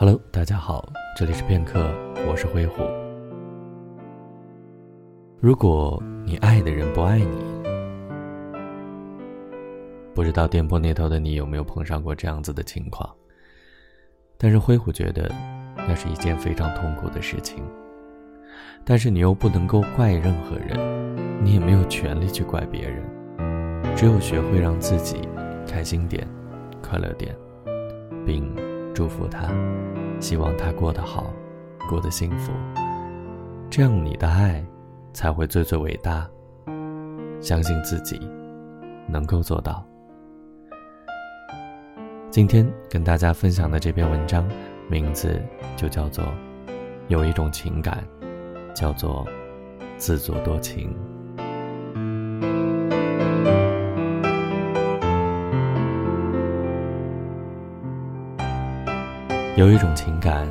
Hello，大家好，这里是片刻，我是灰虎。如果你爱的人不爱你，不知道电波那头的你有没有碰上过这样子的情况？但是灰虎觉得，那是一件非常痛苦的事情。但是你又不能够怪任何人，你也没有权利去怪别人，只有学会让自己开心点、快乐点，并。祝福他，希望他过得好，过得幸福。这样你的爱才会最最伟大。相信自己，能够做到。今天跟大家分享的这篇文章，名字就叫做《有一种情感，叫做自作多情》。有一种情感，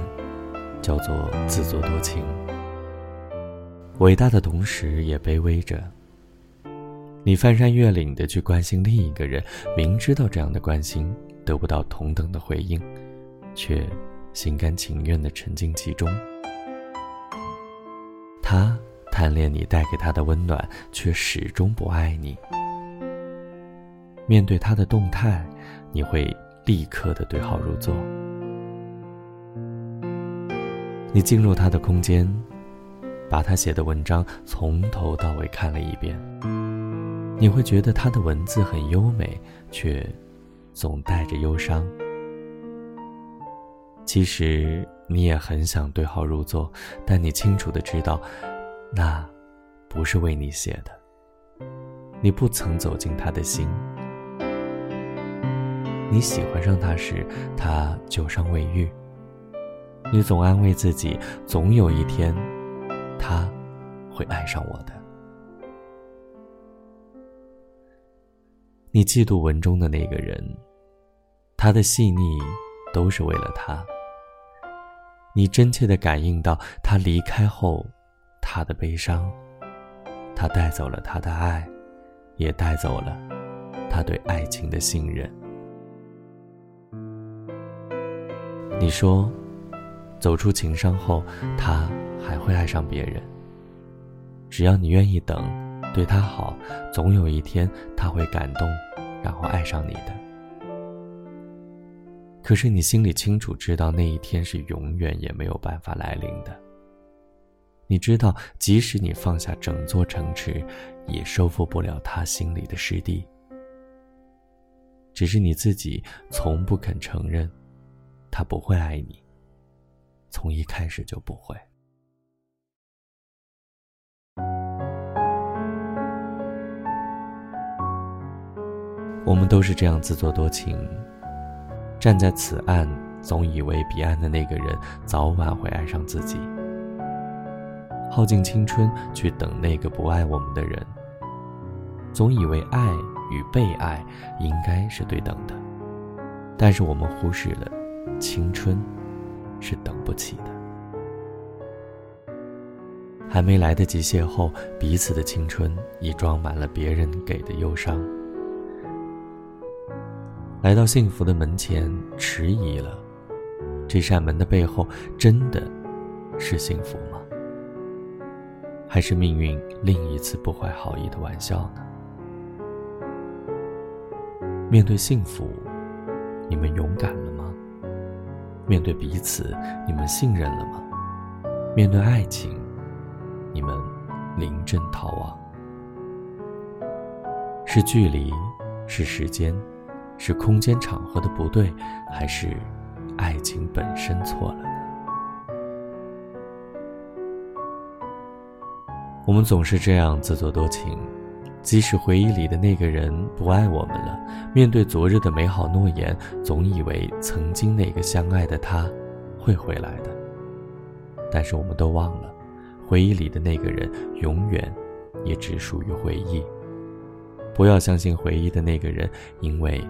叫做自作多情。伟大的同时也卑微着。你翻山越岭的去关心另一个人，明知道这样的关心得不到同等的回应，却心甘情愿的沉浸其中。他贪恋你带给他的温暖，却始终不爱你。面对他的动态，你会立刻的对号入座。你进入他的空间，把他写的文章从头到尾看了一遍。你会觉得他的文字很优美，却总带着忧伤。其实你也很想对号入座，但你清楚的知道，那不是为你写的。你不曾走进他的心。你喜欢上他时，他旧伤未愈。你总安慰自己，总有一天，他会爱上我的。你嫉妒文中的那个人，他的细腻都是为了他。你真切的感应到他离开后，他的悲伤，他带走了他的爱，也带走了他对爱情的信任。你说。走出情伤后，他还会爱上别人。只要你愿意等，对他好，总有一天他会感动，然后爱上你的。可是你心里清楚知道，那一天是永远也没有办法来临的。你知道，即使你放下整座城池，也收复不了他心里的失地。只是你自己从不肯承认，他不会爱你。从一开始就不会。我们都是这样自作多情，站在此岸，总以为彼岸的那个人早晚会爱上自己，耗尽青春去等那个不爱我们的人，总以为爱与被爱应该是对等的，但是我们忽视了青春。是等不起的，还没来得及邂逅，彼此的青春已装满了别人给的忧伤。来到幸福的门前，迟疑了，这扇门的背后，真的是幸福吗？还是命运另一次不怀好意的玩笑呢？面对幸福，你们勇敢了吗？面对彼此，你们信任了吗？面对爱情，你们临阵逃亡？是距离，是时间，是空间场合的不对，还是爱情本身错了呢？我们总是这样自作多情。即使回忆里的那个人不爱我们了，面对昨日的美好诺言，总以为曾经那个相爱的他会回来的。但是我们都忘了，回忆里的那个人永远也只属于回忆。不要相信回忆的那个人，因为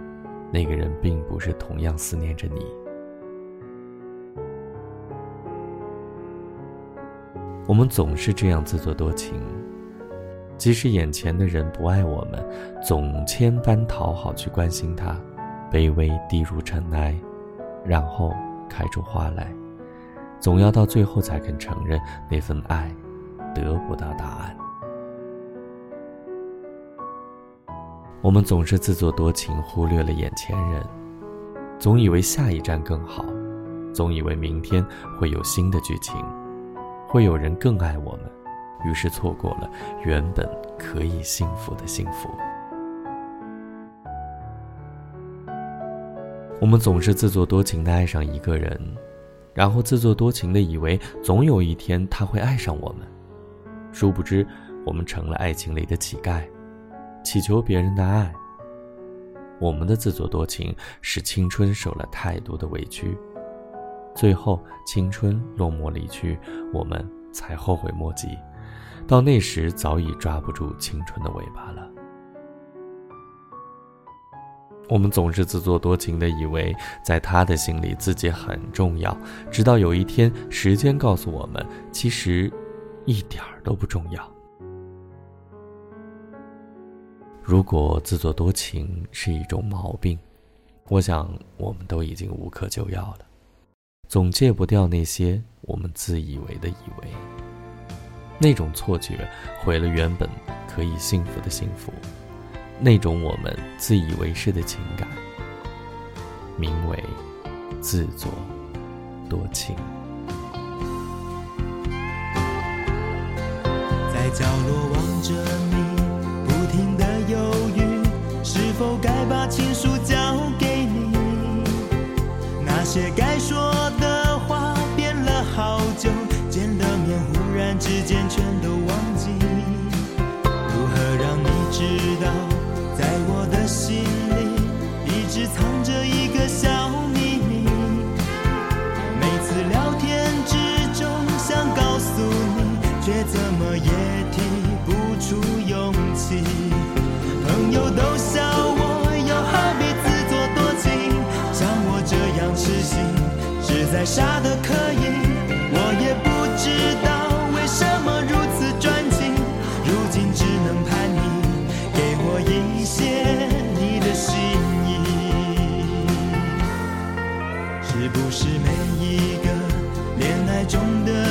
那个人并不是同样思念着你。我们总是这样自作多情。即使眼前的人不爱我们，总千般讨好去关心他，卑微低入尘埃，然后开出花来，总要到最后才肯承认那份爱得不到答案。我们总是自作多情，忽略了眼前人，总以为下一站更好，总以为明天会有新的剧情，会有人更爱我们，于是错过了原本可以幸福的幸福。我们总是自作多情的爱上一个人，然后自作多情的以为总有一天他会爱上我们，殊不知我们成了爱情里的乞丐。祈求别人的爱。我们的自作多情使青春受了太多的委屈，最后青春落寞离去，我们才后悔莫及。到那时，早已抓不住青春的尾巴了。我们总是自作多情的以为，在他的心里自己很重要，直到有一天，时间告诉我们，其实一点儿都不重要。如果自作多情是一种毛病，我想我们都已经无可救药了。总戒不掉那些我们自以为的以为，那种错觉毁了原本可以幸福的幸福，那种我们自以为是的情感，名为自作多情。在角落望着你。不停的犹豫，是否该把情书交给你？那些该说然之间全都忘记。如何让你知道，在我的心里一直藏着一个小秘密？每次聊天之中想告诉你，却怎么也提不出勇气。朋友都笑。再傻的可以，我不是每一个恋爱中的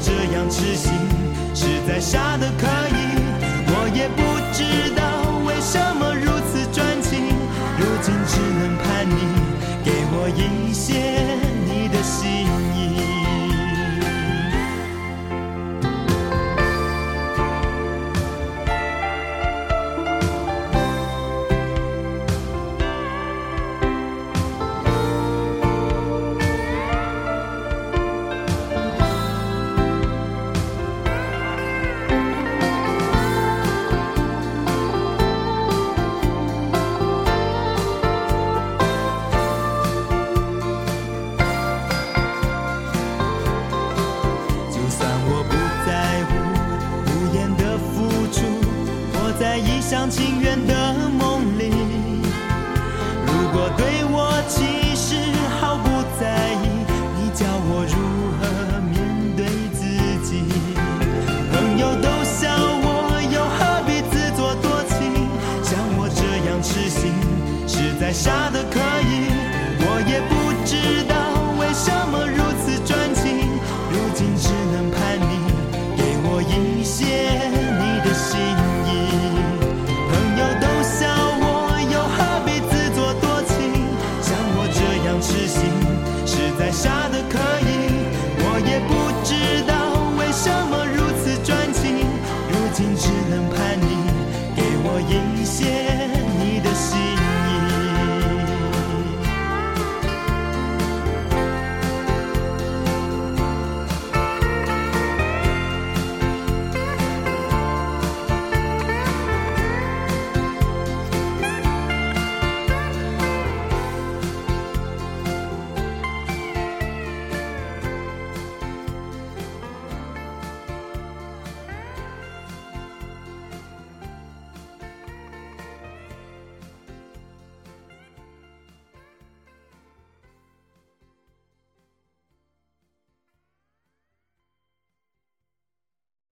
这样痴心，实在傻的可以。我也不知道为什么情愿的